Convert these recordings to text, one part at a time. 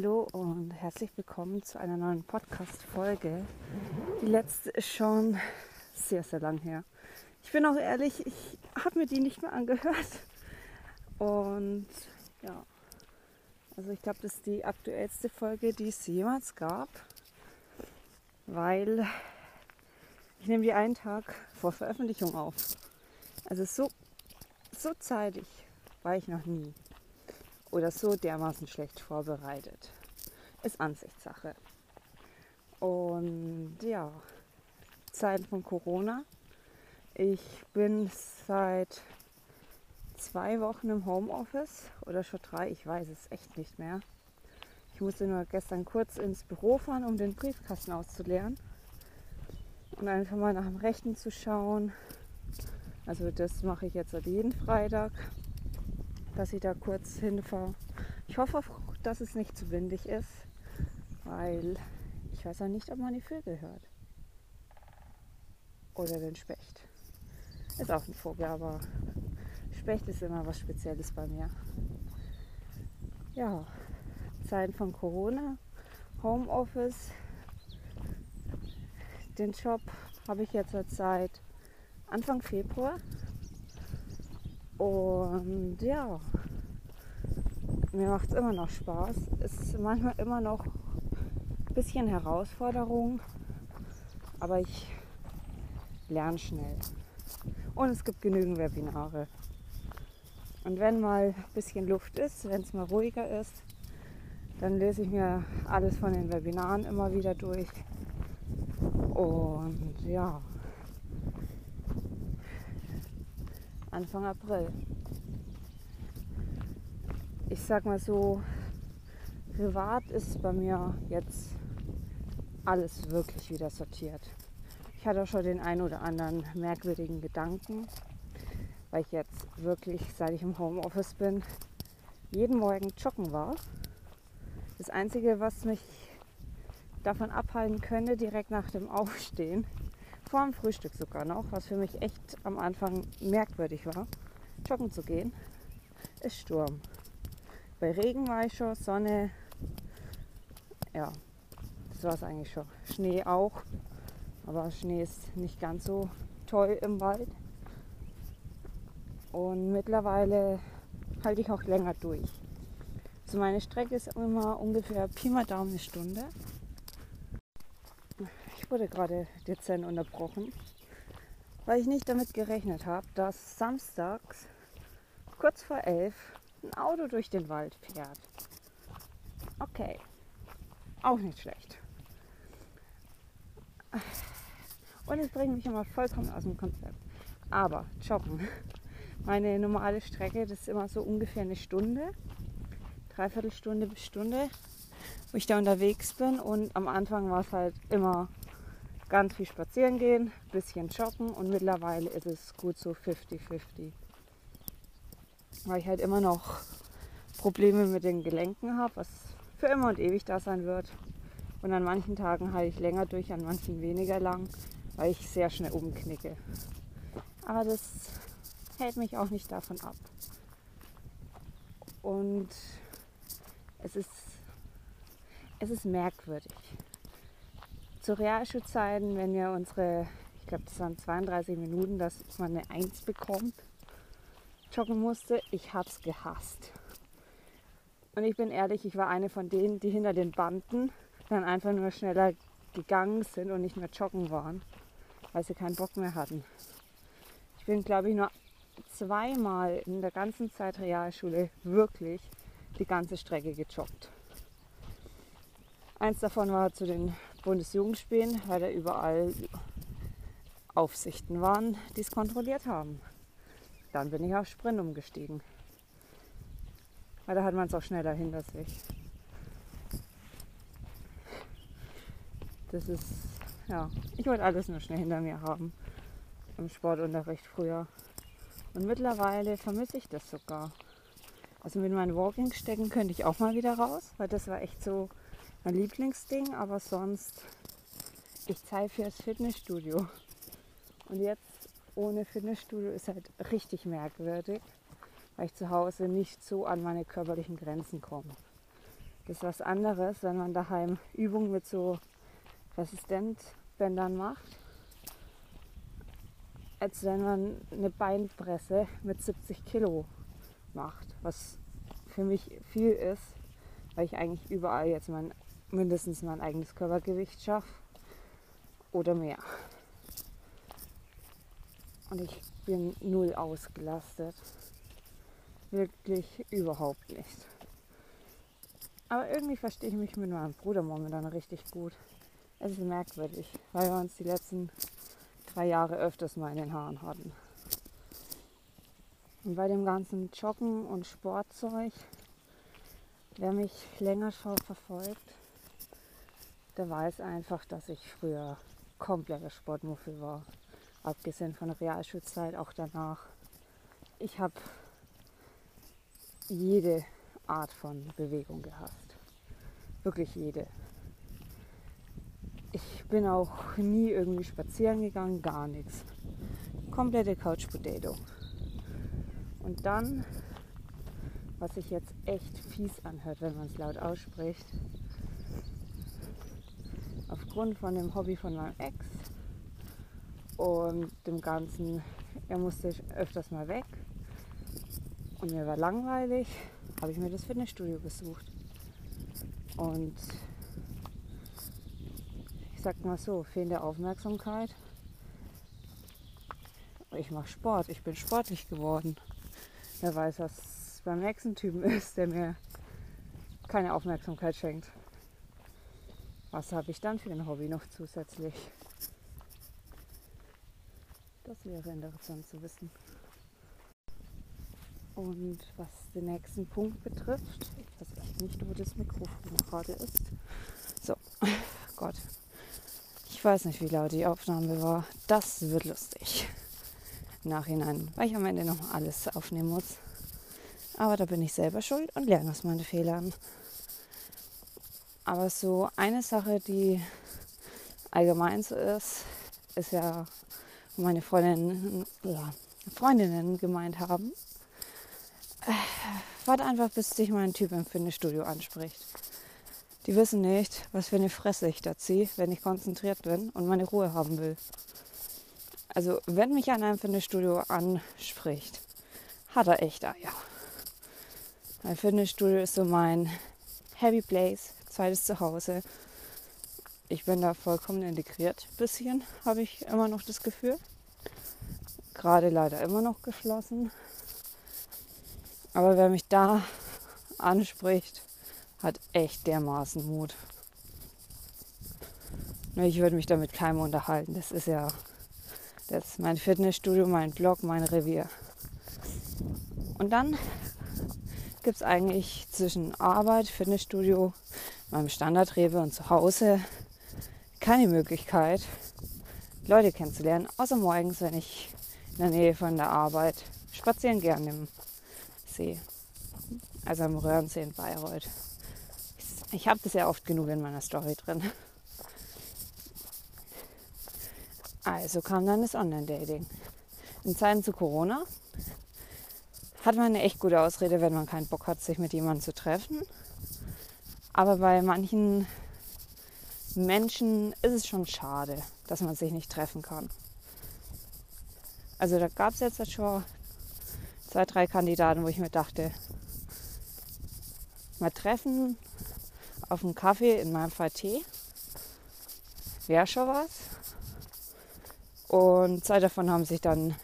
Hallo und herzlich willkommen zu einer neuen Podcast-Folge. Die letzte ist schon sehr, sehr lang her. Ich bin auch ehrlich, ich habe mir die nicht mehr angehört. Und ja, also ich glaube, das ist die aktuellste Folge, die es jemals gab, weil ich nehme die einen Tag vor Veröffentlichung auf. Also so, so zeitig war ich noch nie oder so dermaßen schlecht vorbereitet. Ist Ansichtssache. Und ja, Zeiten von Corona. Ich bin seit zwei Wochen im Homeoffice oder schon drei, ich weiß es echt nicht mehr. Ich musste nur gestern kurz ins Büro fahren, um den Briefkasten auszuleeren und einfach mal nach dem Rechten zu schauen. Also das mache ich jetzt jeden Freitag dass ich da kurz hinfahre. Ich hoffe, dass es nicht zu windig ist, weil ich weiß auch nicht, ob man die Vögel hört. Oder den Specht. Ist auch ein Vogel, aber Specht ist immer was Spezielles bei mir. Ja, Zeiten von Corona, Homeoffice. Den Job habe ich jetzt seit Anfang Februar und ja, mir macht es immer noch Spaß. Ist manchmal immer noch ein bisschen Herausforderung, aber ich lerne schnell. Und es gibt genügend Webinare. Und wenn mal ein bisschen Luft ist, wenn es mal ruhiger ist, dann lese ich mir alles von den Webinaren immer wieder durch. Und ja, Anfang April. Ich sag mal so, privat ist bei mir jetzt alles wirklich wieder sortiert. Ich hatte auch schon den einen oder anderen merkwürdigen Gedanken, weil ich jetzt wirklich, seit ich im Homeoffice bin, jeden Morgen joggen war. Das Einzige, was mich davon abhalten könnte, direkt nach dem Aufstehen, vor dem Frühstück sogar noch, was für mich echt am Anfang merkwürdig war, joggen zu gehen, ist Sturm. Bei Regen war ich schon, Sonne, ja, das war es eigentlich schon. Schnee auch, aber Schnee ist nicht ganz so toll im Wald. Und mittlerweile halte ich auch länger durch. So meine Strecke ist immer ungefähr Pi mal Daumen eine Stunde. Wurde gerade dezent unterbrochen, weil ich nicht damit gerechnet habe, dass samstags kurz vor elf ein Auto durch den Wald fährt. Okay, auch nicht schlecht. Und es bringt mich immer vollkommen aus dem Konzept. Aber joggen. Meine normale Strecke, das ist immer so ungefähr eine Stunde, dreiviertel Stunde bis Stunde, wo ich da unterwegs bin. Und am Anfang war es halt immer ganz viel spazieren gehen, bisschen joggen und mittlerweile ist es gut so 50-50. Weil ich halt immer noch Probleme mit den Gelenken habe, was für immer und ewig da sein wird. Und an manchen Tagen halte ich länger durch, an manchen weniger lang, weil ich sehr schnell umknicke. Aber das hält mich auch nicht davon ab. Und es ist, es ist merkwürdig zu Realschulzeiten, wenn wir unsere, ich glaube, das waren 32 Minuten, dass man eine Eins bekommt, joggen musste, ich habe es gehasst. Und ich bin ehrlich, ich war eine von denen, die hinter den Banden dann einfach nur schneller gegangen sind und nicht mehr joggen waren, weil sie keinen Bock mehr hatten. Ich bin, glaube ich, nur zweimal in der ganzen Zeit Realschule wirklich die ganze Strecke gejoggt. Eins davon war zu den Bundesjugendspielen, weil da überall Aufsichten waren, die es kontrolliert haben. Dann bin ich auf Sprint umgestiegen. Weil da hat man es auch schneller hinter sich. Das ist, ja, ich wollte alles nur schnell hinter mir haben. Im Sportunterricht früher. Und mittlerweile vermisse ich das sogar. Also mit meinen Walking-Stecken könnte ich auch mal wieder raus, weil das war echt so mein Lieblingsding, aber sonst, ich zahle fürs Fitnessstudio. Und jetzt ohne Fitnessstudio ist halt richtig merkwürdig, weil ich zu Hause nicht so an meine körperlichen Grenzen komme. Das ist was anderes, wenn man daheim Übungen mit so Resistenzbändern macht, als wenn man eine Beinpresse mit 70 Kilo macht, was für mich viel ist, weil ich eigentlich überall jetzt mein, mindestens mein eigenes Körpergewicht schaffe oder mehr. Und ich bin null ausgelastet. Wirklich überhaupt nicht. Aber irgendwie verstehe ich mich mit meinem Bruder momentan richtig gut. Es ist merkwürdig, weil wir uns die letzten drei Jahre öfters mal in den Haaren hatten. Und bei dem ganzen Joggen und Sportzeug, wer mich länger schon verfolgt, der weiß einfach, dass ich früher kompletter Sportmuffel war. Abgesehen von der Realschulzeit, auch danach. Ich habe jede Art von Bewegung gehasst. Wirklich jede. Ich bin auch nie irgendwie spazieren gegangen, gar nichts. Komplette Couch Potato. Und dann, was sich jetzt echt fies anhört, wenn man es laut ausspricht, aufgrund von dem Hobby von meinem Ex und dem Ganzen, er musste öfters mal weg und mir war langweilig, habe ich mir das Fitnessstudio besucht. Und ich sag mal so, fehlende Aufmerksamkeit. Ich mache Sport, ich bin sportlich geworden. Wer weiß, was beim nächsten Typen ist, der mir keine Aufmerksamkeit schenkt. Was habe ich dann für ein Hobby noch zusätzlich? Das wäre interessant zu wissen. Und was den nächsten Punkt betrifft, ich weiß echt nicht, wo das Mikrofon gerade ist. So, Gott. Ich weiß nicht, wie laut die Aufnahme war. Das wird lustig. Nachhinein, weil ich am Ende noch alles aufnehmen muss. Aber da bin ich selber schuld und lerne aus meinen Fehlern. Aber so eine Sache, die allgemein so ist, ist ja, wo meine Freundinnen, ja, Freundinnen gemeint haben, äh, warte einfach, bis dich mein Typ im Fitnessstudio anspricht. Die wissen nicht, was für eine Fresse ich da ziehe, wenn ich konzentriert bin und meine Ruhe haben will. Also, wenn mich an einem Fitnessstudio anspricht, hat er echt Eier. Ein Fitnessstudio ist so mein Happy Place, zweites Zuhause. Ich bin da vollkommen integriert. Bisschen habe ich immer noch das Gefühl. Gerade leider immer noch geschlossen. Aber wer mich da anspricht, hat echt dermaßen Mut. Ich würde mich da mit keinem unterhalten. Das ist ja das ist mein Fitnessstudio, mein Blog, mein Revier. Und dann gibt es eigentlich zwischen Arbeit, Fitnessstudio meinem Standardrewe und zu Hause keine Möglichkeit, Leute kennenzulernen, außer morgens, wenn ich in der Nähe von der Arbeit spazieren gerne im See, also am Röhrensee in Bayreuth. Ich habe das ja oft genug in meiner Story drin. Also kam dann das Online-Dating. In Zeiten zu Corona hat man eine echt gute Ausrede, wenn man keinen Bock hat, sich mit jemandem zu treffen. Aber bei manchen Menschen ist es schon schade, dass man sich nicht treffen kann. Also da gab es jetzt schon zwei, drei Kandidaten, wo ich mir dachte, mal treffen auf einen Kaffee, in meinem Fall Tee, wäre schon was. Und zwei davon haben sich dann ein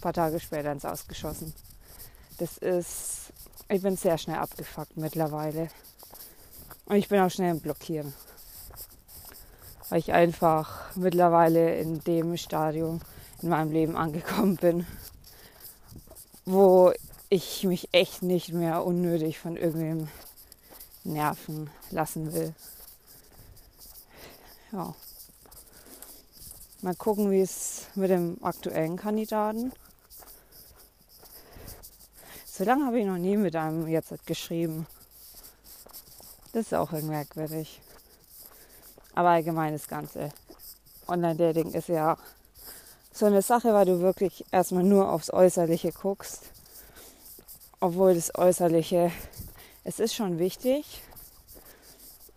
paar Tage später ins Ausgeschossen. Das ist, ich bin sehr schnell abgefuckt mittlerweile. Und ich bin auch schnell im Blockieren. Weil ich einfach mittlerweile in dem Stadium in meinem Leben angekommen bin, wo ich mich echt nicht mehr unnötig von irgendwem nerven lassen will. Ja. Mal gucken, wie es mit dem aktuellen Kandidaten. So lange habe ich noch nie mit einem jetzt geschrieben. Das ist auch irgendwie merkwürdig. Aber allgemein das Ganze. Online-Dating ist ja so eine Sache, weil du wirklich erstmal nur aufs Äußerliche guckst. Obwohl das Äußerliche, es ist schon wichtig,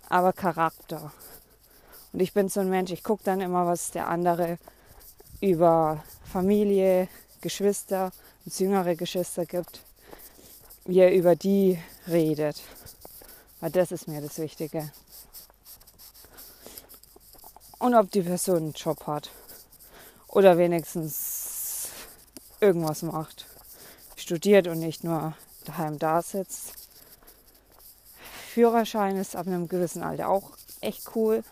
aber Charakter. Und ich bin so ein Mensch, ich gucke dann immer, was der andere über Familie, Geschwister, jüngere Geschwister gibt, wie er über die redet. Weil das ist mir das Wichtige. Und ob die Person einen Job hat. Oder wenigstens irgendwas macht. Studiert und nicht nur daheim da sitzt. Führerschein ist ab einem gewissen Alter auch echt cool.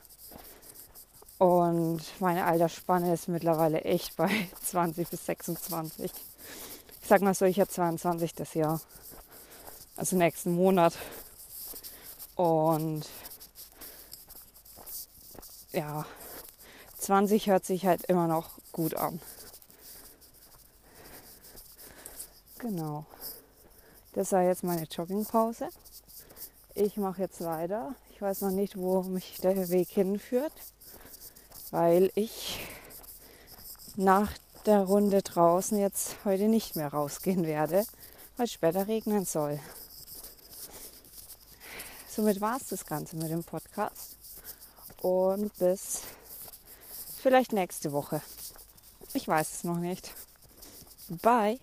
Und meine Altersspanne ist mittlerweile echt bei 20 bis 26. Ich sag mal so, ich habe 22 das Jahr. Also nächsten Monat. Und ja, 20 hört sich halt immer noch gut an. Genau. Das war jetzt meine Joggingpause. Ich mache jetzt weiter. Ich weiß noch nicht, wo mich der Weg hinführt weil ich nach der Runde draußen jetzt heute nicht mehr rausgehen werde, weil es später regnen soll. Somit war es das Ganze mit dem Podcast und bis vielleicht nächste Woche. Ich weiß es noch nicht. Bye.